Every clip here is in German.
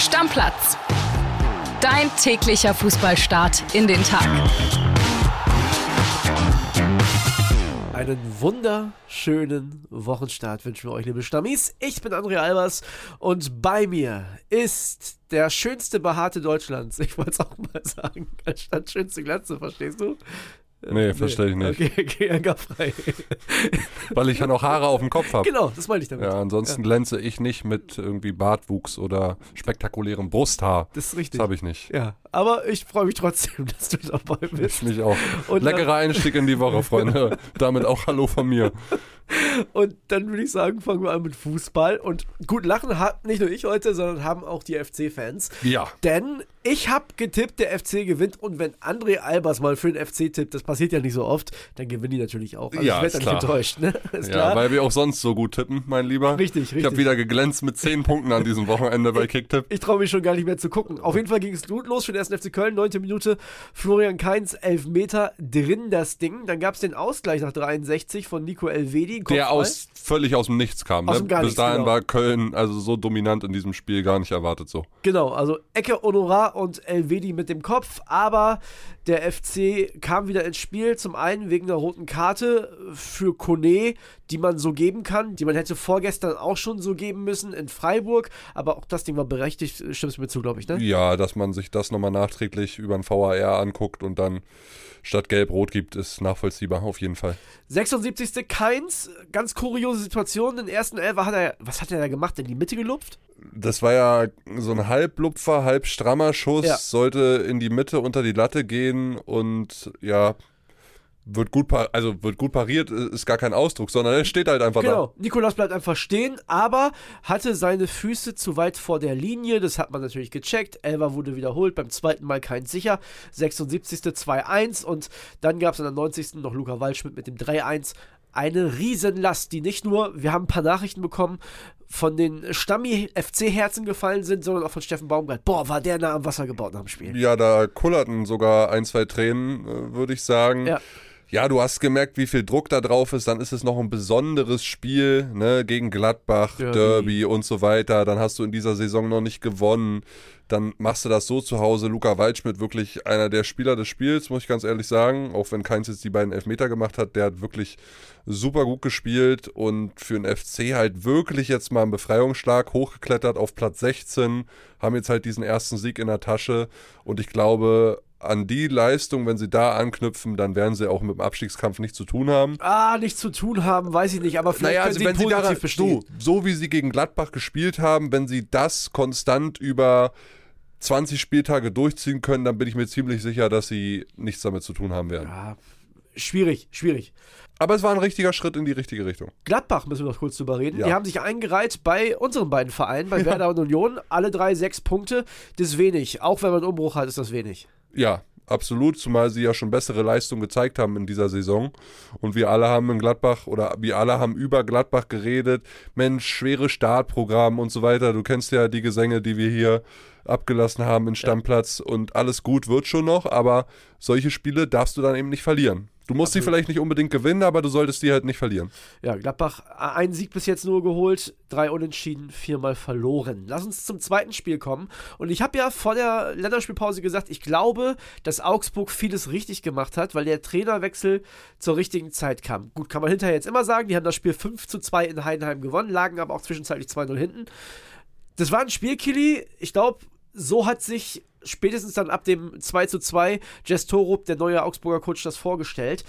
Stammplatz. Dein täglicher Fußballstart in den Tag. Einen wunderschönen Wochenstart wünschen wir euch, liebe Stammis. Ich bin André Albers und bei mir ist der schönste Behaarte Deutschlands. Ich wollte es auch mal sagen, anstatt schönste Glatze, verstehst du? Nee, verstehe ich nicht. Okay, okay, ankerfrei. Weil ich ja noch Haare auf dem Kopf habe. Genau, das meinte ich damit. Ja, ansonsten glänze ich nicht mit irgendwie Bartwuchs oder spektakulärem Brusthaar. Das ist richtig. Das habe ich nicht. Ja, aber ich freue mich trotzdem, dass du dabei bist. Ich mich auch. Und, Leckerer Einstieg in die Woche, Freunde. Damit auch Hallo von mir. Und dann würde ich sagen, fangen wir an mit Fußball. Und gut lachen hat nicht nur ich heute, sondern haben auch die FC-Fans. Ja. Denn ich habe getippt, der FC gewinnt. Und wenn André Albers mal für den FC tippt, das passiert ja nicht so oft, dann gewinnen die natürlich auch. Also Ja, ich werde dann klar. nicht enttäuscht. Ne? Ist Ja, klar. weil wir auch sonst so gut tippen, mein Lieber. Richtig, Ich richtig. habe wieder geglänzt mit 10 Punkten an diesem Wochenende bei Kicktipp. Ich traue mich schon gar nicht mehr zu gucken. Auf jeden Fall ging es gut los für den 1. FC Köln. Neunte Minute. Florian Kainz, elf Meter drin das Ding. Dann gab es den Ausgleich nach 63 von Nico Elvedi. Der aus völlig aus dem Nichts kam. Aus Ne? dem Gar Bis nichts, dahin genau. war Köln also so dominant in diesem Spiel gar nicht erwartet so. Genau, also Ecke Honorar und Elvedi mit dem Kopf, aber der FC kam wieder ins Spiel. Zum einen wegen einer roten Karte für Kone, die man so geben kann, die man hätte vorgestern auch schon so geben müssen in Freiburg, aber auch das Ding war berechtigt, stimmst du mir zu, glaube ich, ne? Ja, dass man sich das nochmal nachträglich über ein VAR anguckt und dann statt Gelb-Rot gibt, ist nachvollziehbar, auf jeden Fall. 76. Keins, ganz kuriose Situation. Den ersten Elfer hat er, was hat er da gemacht? In die Mitte gelupft? Das war ja so ein halblupfer, halb strammer Schuss, Ja. sollte in die Mitte unter die Latte gehen und ja, wird gut, also wird gut pariert, ist gar kein Ausdruck, sondern er steht halt einfach Genau, Nikolas bleibt einfach stehen, aber hatte seine Füße zu weit vor der Linie. Das hat man natürlich gecheckt. Elva wurde wiederholt, beim zweiten Mal kein sicher. 76. 2-1 und dann gab es an der 90. noch Luca Waldschmidt mit dem 3-1. Eine Riesenlast, die nicht nur, wir haben ein paar Nachrichten bekommen, von den Stammi-FC-Herzen gefallen sind, sondern auch von Steffen Baumgart. Boah, war der nah am Wasser gebaut nach dem Spiel. Ja, da kullerten sogar ein, zwei Tränen, äh, würde ich sagen. Ja. Ja, du hast gemerkt, wie viel Druck da drauf ist. Dann ist es noch ein besonderes Spiel ne, gegen Gladbach, Derby. Derby. und so weiter. Dann hast du in dieser Saison noch nicht gewonnen. Dann machst du das so zu Hause. Luca Waldschmidt wirklich einer der Spieler des Spiels, muss ich ganz ehrlich sagen. Auch wenn Keins jetzt die beiden Elfmeter gemacht hat, der hat wirklich super gut gespielt und für den FC halt wirklich jetzt mal einen Befreiungsschlag hochgeklettert auf Platz 16. Haben jetzt halt diesen ersten Sieg in der Tasche und ich glaube, an die Leistung, wenn sie da anknüpfen, dann werden sie auch mit dem Abstiegskampf nichts zu tun haben. Ah, nichts zu tun haben, weiß ich nicht, aber vielleicht Naja, können also sie wenn sie positiv daran, bestehen. du, so wie sie gegen Gladbach gespielt haben, wenn sie das konstant über 20 Spieltage durchziehen können, dann bin ich mir ziemlich sicher, dass sie nichts damit zu tun haben werden. Ja, schwierig, schwierig. Aber es war ein richtiger Schritt in die richtige Richtung. Gladbach müssen wir noch kurz drüber reden. Ja. Die haben sich eingereiht bei unseren beiden Vereinen, bei Werder und Union. Alle drei sechs Punkte. Das ist wenig. Auch wenn man einen Umbruch hat, ist das wenig. Ja, absolut, zumal sie ja schon bessere Leistungen gezeigt haben in dieser Saison. Und wir alle haben in Gladbach oder wir alle haben über Gladbach geredet. Mensch, schwere Startprogramm und so weiter. Du kennst ja die Gesänge, die wir hier abgelassen haben in Stammplatz und alles gut wird schon noch, aber solche Spiele darfst du dann eben nicht verlieren. Du musst sie vielleicht nicht unbedingt gewinnen, aber du solltest die halt nicht verlieren. Ja, Gladbach einen Sieg bis jetzt nur geholt, drei Unentschieden, viermal verloren. Lass uns zum zweiten Spiel kommen. Und ich habe ja vor der Länderspielpause gesagt, ich glaube, dass Augsburg vieles richtig gemacht hat, weil der Trainerwechsel zur richtigen Zeit kam. Gut, kann man hinterher jetzt immer sagen, die haben das Spiel 5 zu 2 in Heidenheim gewonnen, lagen aber auch zwischenzeitlich 2-0 hinten. Das war ein Spiel, Kili. Ich glaube, so hat sich spätestens dann ab dem 2 zu 2 Jess Torup, der neue Augsburger Coach, das vorgestellt.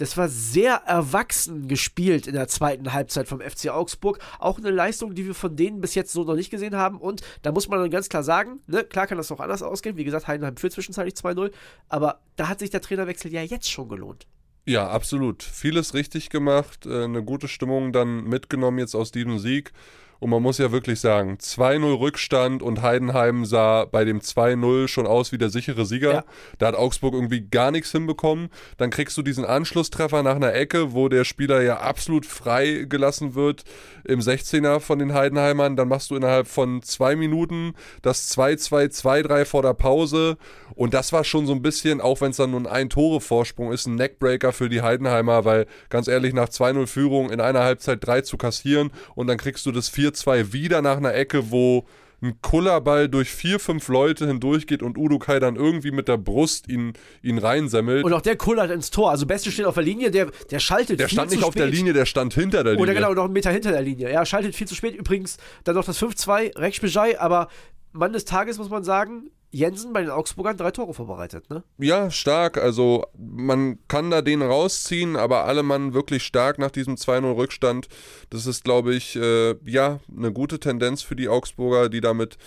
Das war sehr erwachsen gespielt in der zweiten Halbzeit vom FC Augsburg. Auch eine Leistung, die wir von denen bis jetzt so noch nicht gesehen haben. Und da muss man dann ganz klar sagen, ne, klar kann das auch anders ausgehen. Wie gesagt, Heidenheim führt zwischenzeitlich 2-0. Aber da hat sich der Trainerwechsel ja jetzt schon gelohnt. Ja, absolut. Vieles richtig gemacht, äh, eine gute Stimmung dann mitgenommen jetzt aus diesem Sieg. Und man muss ja wirklich sagen, 2-0 Rückstand und Heidenheim sah bei dem 2-0 schon aus wie der sichere Sieger. Ja. Da hat Augsburg irgendwie gar nichts hinbekommen. Dann kriegst du diesen Anschlusstreffer nach einer Ecke, wo der Spieler ja absolut frei gelassen wird im 16er von den Heidenheimern. Dann machst du innerhalb von zwei Minuten das 2-2, 2-3 vor der Pause. Und das war schon so ein bisschen, auch wenn es dann nur ein Ein-Tore-Vorsprung ist, ein Neckbreaker für die Heidenheimer, weil ganz ehrlich, nach 2-0 Führung in einer Halbzeit 3 zu kassieren und dann kriegst du das 4-2 wieder nach einer Ecke, wo ein Kullerball durch vier, fünf Leute hindurchgeht und Udo Kai dann irgendwie mit der Brust ihn, ihn reinsemmelt. Und auch der kullert ins Tor. Also Beste steht auf der Linie, der, der schaltet der viel stand zu nicht auf spät. der Linie, der stand hinter der Linie. Oder genau, noch einen Meter hinter der Linie. Er schaltet viel zu spät. Übrigens dann noch das 5-2, Rex Bejai, aber Mann des Tages muss man sagen, Jensen bei den Augsburgern drei Tore vorbereitet, ne? Ja, stark. Also man kann da den rausziehen, aber alle Mann wirklich stark nach diesem 2-0 Rückstand. Das ist, glaube ich, äh, ja, eine gute Tendenz für die Augsburger, die damit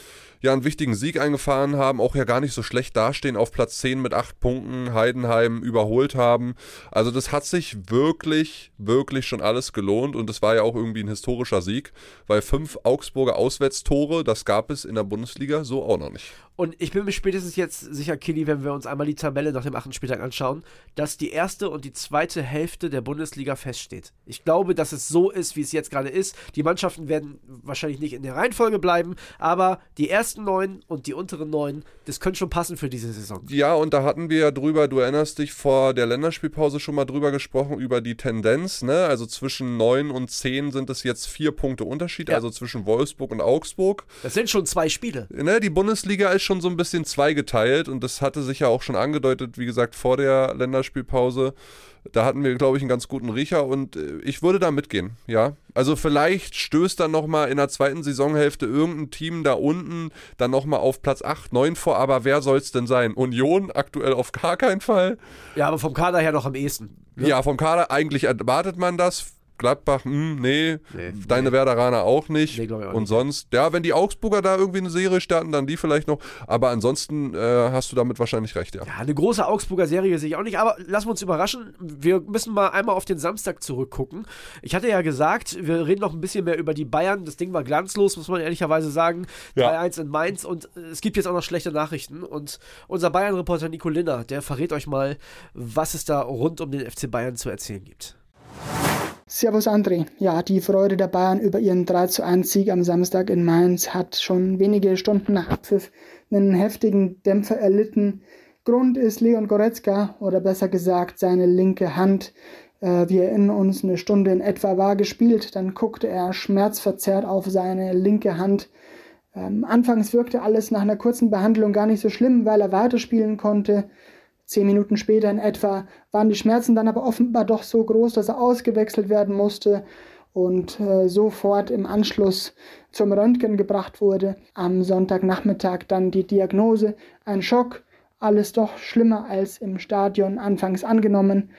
ja einen wichtigen Sieg eingefahren haben, auch ja gar nicht so schlecht dastehen, auf Platz 10 mit 8 Punkten Heidenheim überholt haben. Also das hat sich wirklich, wirklich schon alles gelohnt und es war ja auch irgendwie ein historischer Sieg, weil fünf Augsburger Auswärtstore, das gab es in der Bundesliga so auch noch nicht. Und ich bin mir spätestens jetzt sicher, Kili, wenn wir uns einmal die Tabelle nach dem achten Spieltag anschauen, dass die erste und die zweite Hälfte der Bundesliga feststeht. Ich glaube, dass es so ist, wie es jetzt gerade ist. Die Mannschaften werden wahrscheinlich nicht in der Reihenfolge bleiben, aber die ersten neun und die unteren neun, das könnte schon passen für diese Saison. Ja, und da hatten wir ja drüber, du erinnerst dich vor der Länderspielpause schon mal drüber gesprochen, über die Tendenz, ne? Also zwischen neun und zehn sind es jetzt vier Punkte Unterschied, Ja. also zwischen Wolfsburg und Augsburg. Das sind schon zwei Spiele. Ne, die Bundesliga ist schon so ein bisschen zweigeteilt und das hatte sich ja auch schon angedeutet, wie gesagt, vor der Länderspielpause. Da hatten wir, glaube ich, einen ganz guten Riecher und äh, ich würde da mitgehen, ja. Also vielleicht stößt dann nochmal in der zweiten Saisonhälfte irgendein Team da unten dann nochmal auf Platz 8, 9 vor, aber wer soll es denn sein? Union aktuell auf gar keinen Fall. Ja, aber vom Kader her noch am ehesten. ne? Ja, vom Kader eigentlich erwartet man das. Gladbach, hm, nee, Nee, deine Werderaner auch nicht. Nee, ich auch und nicht. sonst, ja, wenn die Augsburger da irgendwie eine Serie starten, dann die vielleicht noch. Aber ansonsten äh, hast du damit wahrscheinlich recht, ja. Ja, eine große Augsburger Serie sehe ich auch nicht, aber lassen wir uns überraschen. Wir müssen mal einmal auf den Samstag zurückgucken. Ich hatte ja gesagt, wir reden noch ein bisschen mehr über die Bayern. Das Ding war glanzlos, muss man ehrlicherweise sagen. Ja. 3-1 in Mainz und äh, es gibt jetzt auch noch schlechte Nachrichten. Und unser Bayern-Reporter Nico Linner, der verrät euch mal, was es da rund um den FC Bayern zu erzählen gibt. Servus André. Ja, die Freude der Bayern über ihren 3 zu 1 Sieg am Samstag in Mainz hat schon wenige Stunden nach Abpfiff einen heftigen Dämpfer erlitten. Grund ist Leon Goretzka oder besser gesagt seine linke Hand. Äh, wir erinnern uns, eine Stunde in etwa war gespielt, dann guckte er schmerzverzerrt auf seine linke Hand. Ähm, anfangs wirkte alles nach einer kurzen Behandlung gar nicht so schlimm, weil er weiterspielen konnte. Zehn Minuten später in etwa waren die Schmerzen dann aber offenbar doch so groß, dass er ausgewechselt werden musste und äh, sofort im Anschluss zum Röntgen gebracht wurde. Am Sonntagnachmittag dann die Diagnose, ein Schock, alles doch schlimmer als im Stadion anfangs angenommen.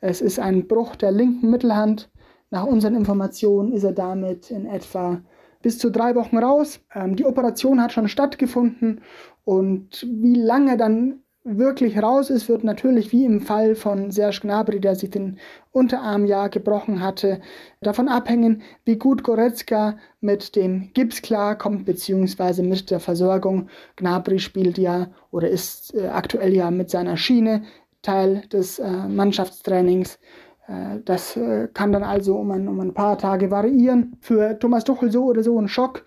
Es ist ein Bruch der linken Mittelhand. Nach unseren Informationen ist er damit in etwa bis zu drei Wochen raus. Ähm, die Operation hat schon stattgefunden und wie lange dann wirklich raus ist, wird natürlich wie im Fall von Serge Gnabry, der sich den Unterarm ja gebrochen hatte, davon abhängen, wie gut Goretzka mit dem Gips klarkommt, beziehungsweise mit der Versorgung. Gnabry spielt ja oder ist äh, aktuell ja mit seiner Schiene Teil des äh, Mannschaftstrainings. Äh, Das äh, kann dann also um ein, um ein paar Tage variieren. Für Thomas Tuchel so oder so ein Schock.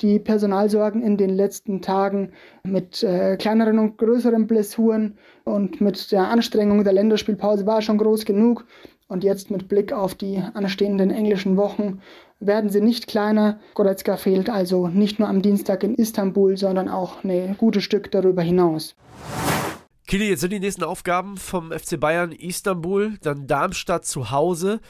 Die Personalsorgen in den letzten Tagen mit äh, kleineren und größeren Blessuren und mit der Anstrengung der Länderspielpause war schon groß genug. Und jetzt mit Blick auf die anstehenden englischen Wochen werden sie nicht kleiner. Goretzka fehlt also nicht nur am Dienstag in Istanbul, sondern auch ein gutes Stück darüber hinaus. Kili, jetzt sind die nächsten Aufgaben vom FC Bayern Istanbul, dann Darmstadt zu Hause.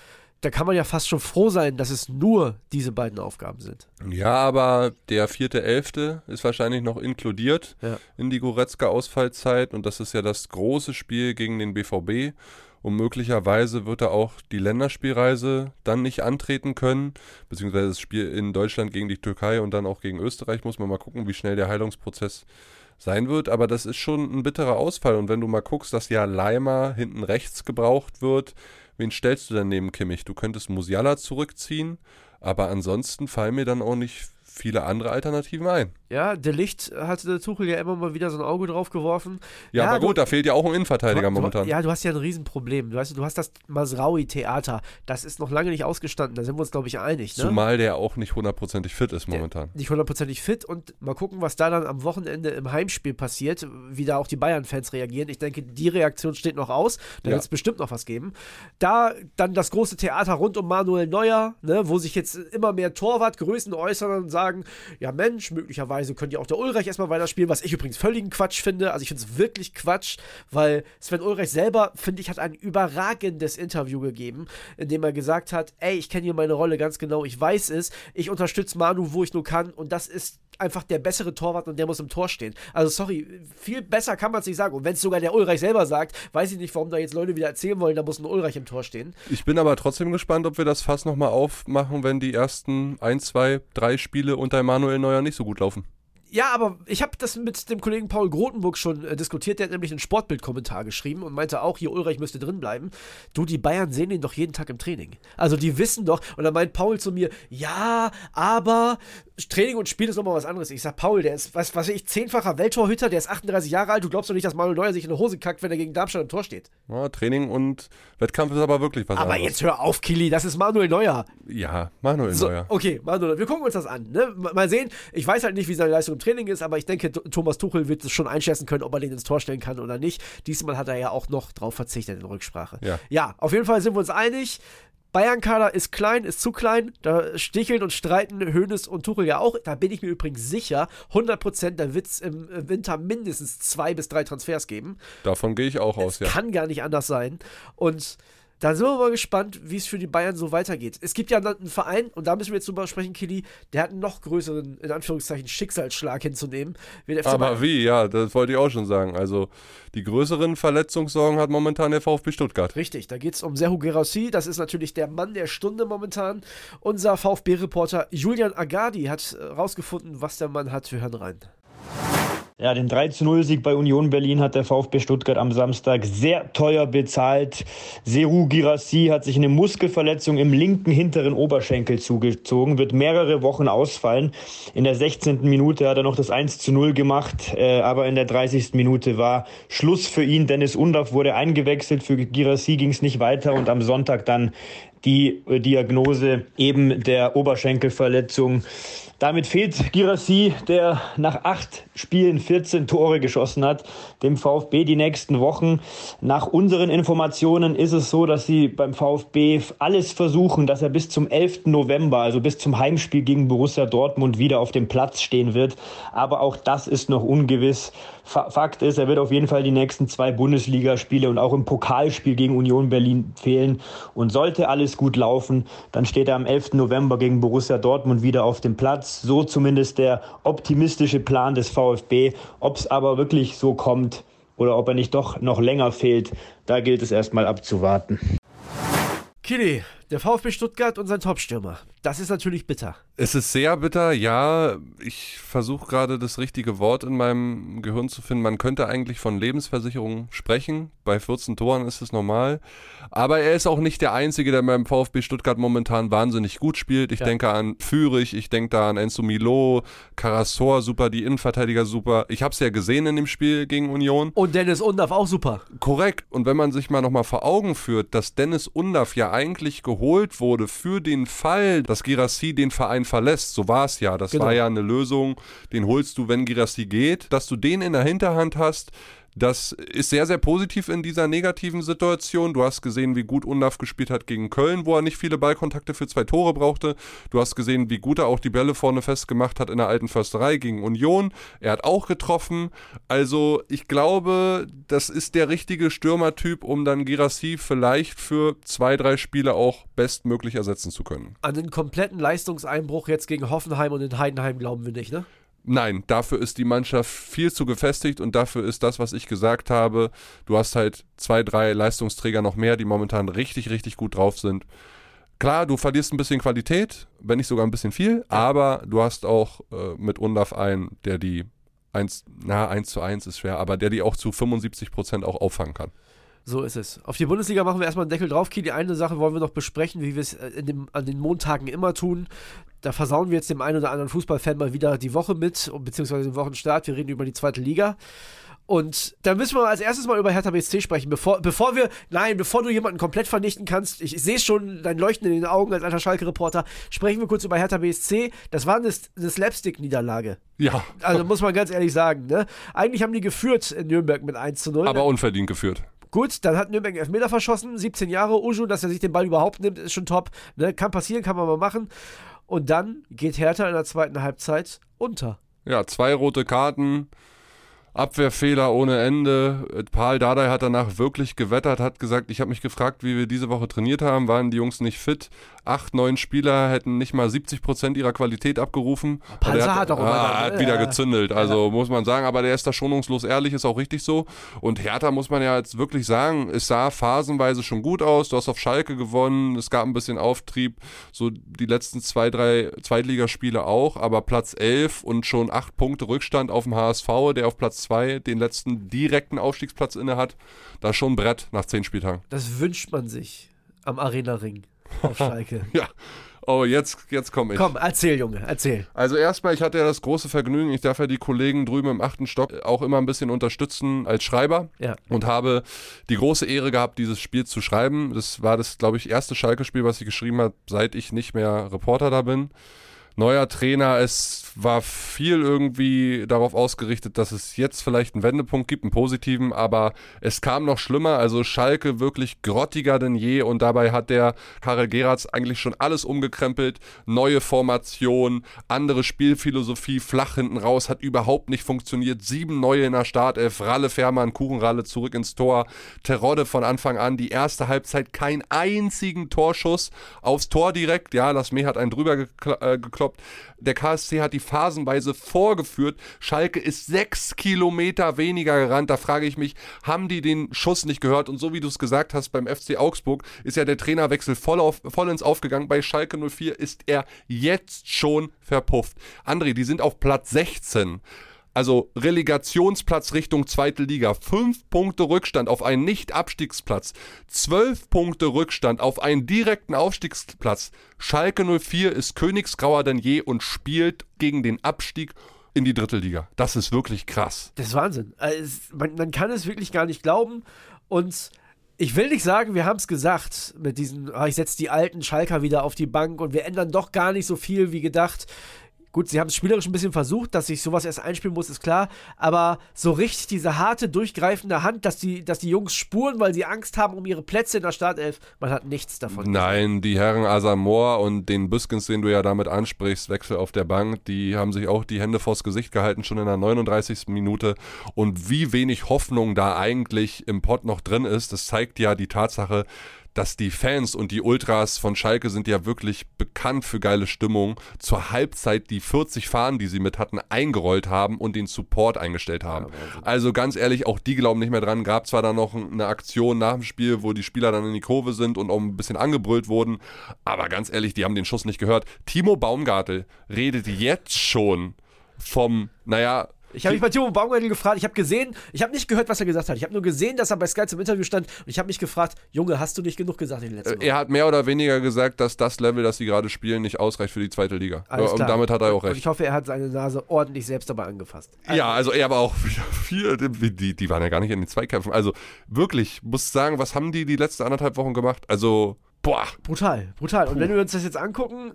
Da kann man ja fast schon froh sein, dass es nur diese beiden Aufgaben sind. Ja, aber der vierte Elfte ist wahrscheinlich noch inkludiert Ja. in die Goretzka-Ausfallzeit und das ist ja das große Spiel gegen den BVB. Und möglicherweise wird er auch die Länderspielreise dann nicht antreten können, beziehungsweise das Spiel in Deutschland gegen die Türkei und dann auch gegen Österreich. Muss man mal gucken, wie schnell der Heilungsprozess sein wird. Aber das ist schon ein bitterer Ausfall. Und wenn du mal guckst, dass ja Leimer hinten rechts gebraucht wird, wen stellst du denn neben Kimmich? Du könntest Musiala zurückziehen, aber ansonsten fallen mir dann auch nicht viele andere Alternativen ein. Ja, der Licht hatte der Tuchel ja immer mal wieder so ein Auge drauf geworfen. Ja, aber du- gut, da fehlt ja auch ein Innenverteidiger du, momentan. Ja, du hast ja ein Riesenproblem. Du, weißt, du hast das Masraui-Theater. Das ist noch lange nicht ausgestanden. Da sind wir uns, glaube ich, einig. Ne? Zumal der auch nicht hundertprozentig fit ist momentan. nicht hundertprozentig fit und mal gucken, was da dann am Wochenende im Heimspiel passiert, wie da auch die Bayern-Fans reagieren. Ich denke, die Reaktion steht noch aus. Da Ja. wird es bestimmt noch was geben. Da dann das große Theater rund um Manuel Neuer, ne, wo sich jetzt immer mehr Torwartgrößen äußern und sagen, ja Mensch, möglicherweise möglicherweise könnte ja auch der Ulreich erstmal weiterspielen, was ich übrigens völligen Quatsch finde. Also ich finde es wirklich Quatsch, weil Sven Ulreich selber, finde ich, hat ein überragendes Interview gegeben, in dem er gesagt hat, ey, ich kenne hier meine Rolle ganz genau, ich weiß es, ich unterstütze Manu, wo ich nur kann und das ist einfach der bessere Torwart und der muss im Tor stehen. Also sorry, viel besser kann man es nicht sagen. Und wenn es sogar der Ulreich selber sagt, weiß ich nicht, warum da jetzt Leute wieder erzählen wollen, da muss ein Ulreich im Tor stehen. Ich bin aber trotzdem gespannt, ob wir das Fass nochmal aufmachen, wenn die ersten ein, zwei, drei Spiele unter Emanuel Neuer nicht so gut laufen. Ja, aber ich habe das mit dem Kollegen Paul Grotenburg schon äh, diskutiert. Der hat nämlich einen Sportbild-Kommentar geschrieben und meinte auch, hier Ulreich müsste drin bleiben. Du, die Bayern sehen ihn doch jeden Tag im Training. Also die wissen doch. Und dann meint Paul zu mir, ja, aber Training und Spiel ist nochmal was anderes. Ich sag, Paul, der ist, was weiß ich, zehnfacher Welttorhüter, der ist 38 Jahre alt. Du glaubst doch nicht, dass Manuel Neuer sich in die Hose kackt, wenn er gegen Darmstadt im Tor steht. Ja, Training und Wettkampf ist aber wirklich was aber anderes. jetzt hör auf, Kili, das ist Manuel Neuer. Ja, Manuel So, Neuer. okay, Manuel, wir gucken uns das an. Ne? Mal sehen, ich weiß halt nicht, wie seine Leistung Training ist, aber ich denke, Thomas Tuchel wird es schon einschätzen können, ob er den ins Tor stellen kann oder nicht. Diesmal hat er ja auch noch drauf verzichtet in Rücksprache. Ja. ja, auf jeden Fall sind wir uns einig. Bayern-Kader ist klein, ist zu klein. Da sticheln und streiten Hoeneß und Tuchel ja auch. Da bin ich mir übrigens sicher, 100% da wird es im Winter mindestens zwei bis drei Transfers geben. Davon gehe ich auch aus, ja. Kann gar nicht anders sein. Und da sind wir mal gespannt, wie es für die Bayern so weitergeht. Es gibt ja einen Verein, und da müssen wir jetzt drüber sprechen, Kili, der hat einen noch größeren, in Anführungszeichen, Schicksalsschlag hinzunehmen. Wie der FC Aber wie, ja, das wollte ich auch schon sagen. Also die größeren Verletzungssorgen hat momentan der VfB Stuttgart. Richtig, da geht es um Serhu Gerassi. Das ist natürlich der Mann der Stunde momentan. Unser VfB-Reporter Julian Agadi hat äh, rausgefunden, was der Mann hat. Wir hören rein. Ja, den 3-0-Sieg bei Union Berlin hat der VfB Stuttgart am Samstag sehr teuer bezahlt. Seru Girassi hat sich eine Muskelverletzung im linken hinteren Oberschenkel zugezogen, wird mehrere Wochen ausfallen. In der 16. Minute hat er noch das 1-0 gemacht, äh, aber in der 30. Minute war Schluss für ihn. Dennis Undaff wurde eingewechselt, für Girassi ging es nicht weiter und am Sonntag dann die äh, Diagnose eben der Oberschenkelverletzung. Damit fehlt Girassi, der nach acht Spielen 14 Tore geschossen hat, dem VfB die nächsten Wochen. Nach unseren Informationen ist es so, dass sie beim VfB alles versuchen, dass er bis zum 11. November, also bis zum Heimspiel gegen Borussia Dortmund, wieder auf dem Platz stehen wird. Aber auch das ist noch ungewiss. Fa- Fakt ist, er wird auf jeden Fall die nächsten zwei Bundesligaspiele und auch im Pokalspiel gegen Union Berlin fehlen. Und sollte alles gut laufen, dann steht er am 11. November gegen Borussia Dortmund wieder auf dem Platz. So zumindest der optimistische Plan des VfB. Ob es aber wirklich so kommt oder ob er nicht doch noch länger fehlt, da gilt es erstmal abzuwarten. Kili, der VfB Stuttgart und sein Topstürmer. Das ist natürlich bitter. Es ist sehr bitter, ja. Ich versuche gerade das richtige Wort in meinem Gehirn zu finden. Man könnte eigentlich von Lebensversicherung sprechen. Bei 14 Toren ist es normal. Aber er ist auch nicht der Einzige, der beim VfB Stuttgart momentan wahnsinnig gut spielt. Ich Ja. denke an Fürich, ich denke da an Enzo Milo, Karasor super, die Innenverteidiger super. Ich habe es ja gesehen in dem Spiel gegen Union. Und Dennis Undaff auch super. Korrekt. Und wenn man sich mal nochmal vor Augen führt, dass Dennis Undaff ja eigentlich geholt wurde für den Fall, dass Girassi den Verein verlässt, so war es ja. Das Genau. war ja eine Lösung, den holst du, wenn Girassi geht. Dass du den in der Hinterhand hast, das ist sehr, sehr positiv in dieser negativen Situation. Du hast gesehen, wie gut Undaff gespielt hat gegen Köln, wo er nicht viele Ballkontakte für zwei Tore brauchte. Du hast gesehen, wie gut er auch die Bälle vorne festgemacht hat in der alten Försterei gegen Union. Er hat auch getroffen. Also ich glaube, das ist der richtige Stürmertyp, um dann Girassi vielleicht für zwei, drei Spiele auch bestmöglich ersetzen zu können. An den kompletten Leistungseinbruch jetzt gegen Hoffenheim und in Heidenheim glauben wir nicht, ne? Nein, dafür ist die Mannschaft viel zu gefestigt und dafür ist das, was ich gesagt habe. Du hast halt zwei, drei Leistungsträger noch mehr, die momentan richtig, richtig gut drauf sind. Klar, du verlierst ein bisschen Qualität, wenn nicht sogar ein bisschen viel, aber du hast auch äh, mit Undav einen, der die 1, na, 1 zu 1 ist schwer, aber der die auch zu 75 Prozent auch auffangen kann. So ist es. Auf die Bundesliga machen wir erstmal einen Deckel drauf. Kili, eine Sache wollen wir noch besprechen, wie wir es äh, an den Montagen immer tun. Da versauen wir jetzt dem einen oder anderen Fußballfan mal wieder die Woche mit, beziehungsweise den Wochenstart. Wir reden über die zweite Liga. Und da müssen wir als erstes mal über Hertha BSC sprechen, bevor, bevor wir, nein, bevor du jemanden komplett vernichten kannst, ich, sehe schon dein Leuchten in den Augen als alter Schalke-Reporter, sprechen wir kurz über Hertha BSC. Das war eine, eine Slapstick-Niederlage. Ja, Also muss man ganz ehrlich sagen, ne? Eigentlich haben die geführt in Nürnberg mit 1 zu 0. aber unverdient geführt. Gut, dann hat Nürnberg einen Elfmeter verschossen, 17 Jahre, Uju, dass er sich den Ball überhaupt nimmt, ist schon top. Ne? Kann passieren, kann man mal machen. Und dann geht Hertha in der zweiten Halbzeit unter. Ja, zwei rote Karten. Abwehrfehler ohne Ende. Paul Dardai hat danach wirklich gewettert, hat gesagt, ich habe mich gefragt, wie wir diese Woche trainiert haben, waren die Jungs nicht fit. Acht, neun Spieler hätten nicht mal 70 Prozent ihrer Qualität abgerufen. Panzer hat, hat auch immer ah, hat wieder Ja. gezündelt, also muss man sagen, aber der ist da schonungslos ehrlich, ist auch richtig so. Und Hertha muss man ja jetzt wirklich sagen, es sah phasenweise schon gut aus, du hast auf Schalke gewonnen, es gab ein bisschen Auftrieb, so die letzten zwei, drei Zweitligaspiele auch, aber Platz 11 und schon acht Punkte Rückstand auf dem HSV, der auf Platz 2 den letzten direkten Aufstiegsplatz inne hat, da schon ein Brett nach zehn Spieltagen. Das wünscht man sich am Arena-Ring auf Schalke. Ja, oh, jetzt, jetzt komme ich. Komm, erzähl, Junge, erzähl. Also erstmal, ich hatte ja das große Vergnügen, ich darf ja die Kollegen drüben im achten Stock auch immer ein bisschen unterstützen als Schreiber Ja. und habe die große Ehre gehabt, dieses Spiel zu schreiben. Das war das, glaube ich, erste Schalke-Spiel, was ich geschrieben habe, seit ich nicht mehr Reporter da bin. Neuer Trainer, es war viel irgendwie darauf ausgerichtet, dass es jetzt vielleicht einen Wendepunkt gibt, einen positiven, aber es kam noch schlimmer. Also Schalke wirklich grottiger denn je und dabei hat der Karel Geratz eigentlich schon alles umgekrempelt. Neue Formation, andere Spielphilosophie, flach hinten raus, hat überhaupt nicht funktioniert. Sieben neue in der Startelf, Ralle Fährmann, Kuchenralle zurück ins Tor, Terodde von Anfang an, die erste Halbzeit kein einzigen Torschuss aufs Tor direkt. Ja, Lasme hat einen drüber gekl äh, gekloppt. Der KSC hat die phasenweise vorgeführt. Schalke ist sechs Kilometer weniger gerannt. Da frage ich mich, haben die den Schuss nicht gehört? Und so wie du es gesagt hast, beim FC Augsburg ist ja der Trainerwechsel voll, auf, vollends aufgegangen. Bei Schalke 04 ist er jetzt schon verpufft. André, die sind auf Platz 16. Also Relegationsplatz Richtung zweite Liga. Fünf Punkte Rückstand auf einen Nicht-Abstiegsplatz. Zwölf Punkte Rückstand auf einen direkten Aufstiegsplatz. Schalke 04 ist königsgrauer denn je und spielt gegen den Abstieg in die dritte Liga. Das ist wirklich krass. Das ist Wahnsinn. Also, man, man kann es wirklich gar nicht glauben. Und ich will nicht sagen, wir haben es gesagt mit diesen, ah, ich setze die alten Schalker wieder auf die Bank und wir ändern doch gar nicht so viel wie gedacht. Gut, sie haben es spielerisch ein bisschen versucht, dass sich sowas erst einspielen muss, ist klar. Aber so richtig diese harte, durchgreifende Hand, dass die, dass die Jungs spuren, weil sie Angst haben um ihre Plätze in der Startelf, man hat nichts davon. Nein, die Herren Asamoah und den Büskens, den du ja damit ansprichst, Wechsel auf der Bank, die haben sich auch die Hände vors Gesicht gehalten, schon in der 39. Minute. Und wie wenig Hoffnung da eigentlich im Pott noch drin ist, das zeigt ja die Tatsache, dass die Fans und die Ultras von Schalke sind ja wirklich bekannt für geile Stimmung. Zur Halbzeit die 40 Fahnen, die sie mit hatten, eingerollt haben und den Support eingestellt haben. also ganz ehrlich, auch die glauben nicht mehr dran. Gab zwar dann noch eine Aktion nach dem Spiel, wo die Spieler dann in die Kurve sind und auch ein bisschen angebrüllt wurden, aber ganz ehrlich, die haben den Schuss nicht gehört. Timo Baumgartel redet jetzt schon vom, naja, Ich habe mich bei Timo Baumgartel gefragt, ich habe gesehen, ich habe nicht gehört, was er gesagt hat. Ich habe nur gesehen, dass er bei Sky zum Interview stand und ich habe mich gefragt, Junge, hast du nicht genug gesagt in den letzten Wochen? er hat mehr oder weniger gesagt, dass das Level, das sie gerade spielen, nicht ausreicht für die zweite Liga. Alles und klar. damit hat er auch Und recht. ich hoffe, er hat seine Nase ordentlich selbst dabei angefasst. Ja, also er war auch wieder viel, die, die waren ja gar nicht in den Zweikämpfen. Also wirklich, muss sagen, was haben die die letzten anderthalb Wochen gemacht? Also, boah, Brutal, brutal. Und wenn wir uns das jetzt angucken,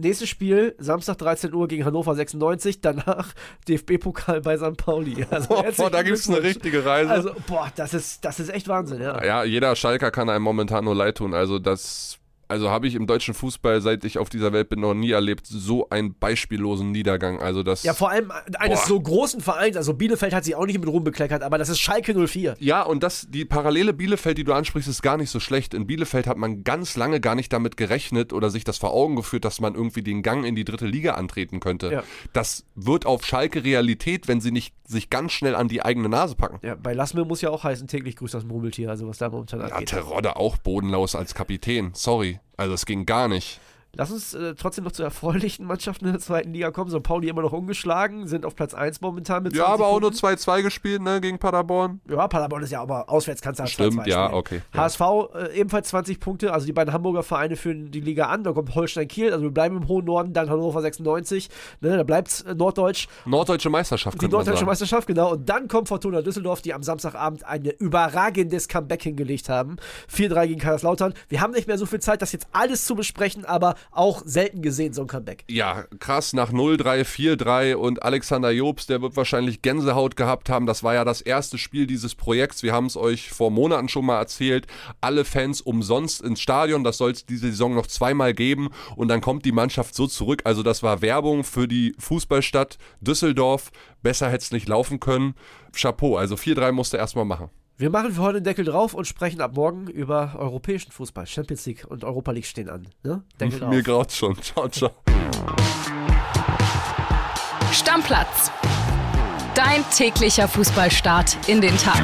nächstes Spiel, Samstag 13 Uhr gegen Hannover 96, danach DFB-Pokal bei St. Pauli. Also, boah, da gibt's eine Glückwunsch. richtige Reise. Also, boah, das ist, das ist echt Wahnsinn, ja. ja, jeder Schalker kann einem momentan nur leid tun. Also das, also habe ich im deutschen Fußball, seit ich auf dieser Welt bin, noch nie erlebt, so einen beispiellosen Niedergang. Also das. Ja, vor allem eines Boah. so großen Vereins, also Bielefeld hat sich auch nicht mit Ruhm bekleckert, aber das ist Schalke 04. Ja, und das, die parallele Bielefeld, die du ansprichst, ist gar nicht so schlecht. In Bielefeld hat man ganz lange gar nicht damit gerechnet oder sich das vor Augen geführt, dass man irgendwie den Gang in die dritte Liga antreten könnte. Ja. Das wird auf Schalke Realität, wenn sie nicht sich ganz schnell an die eigene Nase packen. Ja, bei Lassme muss ja auch heißen, täglich grüßt das Murmeltier, also was da momentan Ja, abgeht. Terodde auch bodenlos als Kapitän. Sorry. Also es ging gar nicht. Lass uns äh, trotzdem noch zu erfreulichen Mannschaften in der zweiten Liga kommen. So Pauli immer noch ungeschlagen, sind auf Platz 1 momentan mit 20 Ja, aber auch nur Punkten. 2-2 gespielt, ne, gegen Paderborn. Ja, Paderborn ist ja aber auswärts kannst du halt Stimmt, 2-2 ja, spielen. okay. Ja. HSV äh, ebenfalls 20 Punkte, also die beiden Hamburger Vereine führen die Liga an. Da kommt Holstein Kiel, also wir bleiben im hohen Norden, dann Hannover 96. Ne, da bleibt äh, Norddeutsch, Norddeutsche Meisterschaft, die Norddeutsche. Meisterschaft, genau. Und dann kommt Fortuna Düsseldorf, die am Samstagabend ein überragendes Comeback hingelegt haben. 4-3 gegen Kaiserslautern. Wir haben nicht mehr so viel Zeit, das jetzt alles zu besprechen, aber auch selten gesehen, so ein Comeback. Ja, krass, nach 0-3, 4-3 und Alexander Jobs, der wird wahrscheinlich Gänsehaut gehabt haben. Das war ja das erste Spiel dieses Projekts. Wir haben es euch vor Monaten schon mal erzählt. Alle Fans umsonst ins Stadion. Das soll es diese Saison noch zweimal geben. Und dann kommt die Mannschaft so zurück. Also das war Werbung für die Fußballstadt Düsseldorf. Besser hätte es nicht laufen können. Chapeau, also 4-3 musste erstmal machen. Wir machen für heute den Deckel drauf und sprechen ab morgen über europäischen Fußball. Champions League und Europa League stehen an. Ne? Deckel drauf. Mir graut's schon. Ciao, ciao. Stammplatz. Dein täglicher Fußballstart in den Tag.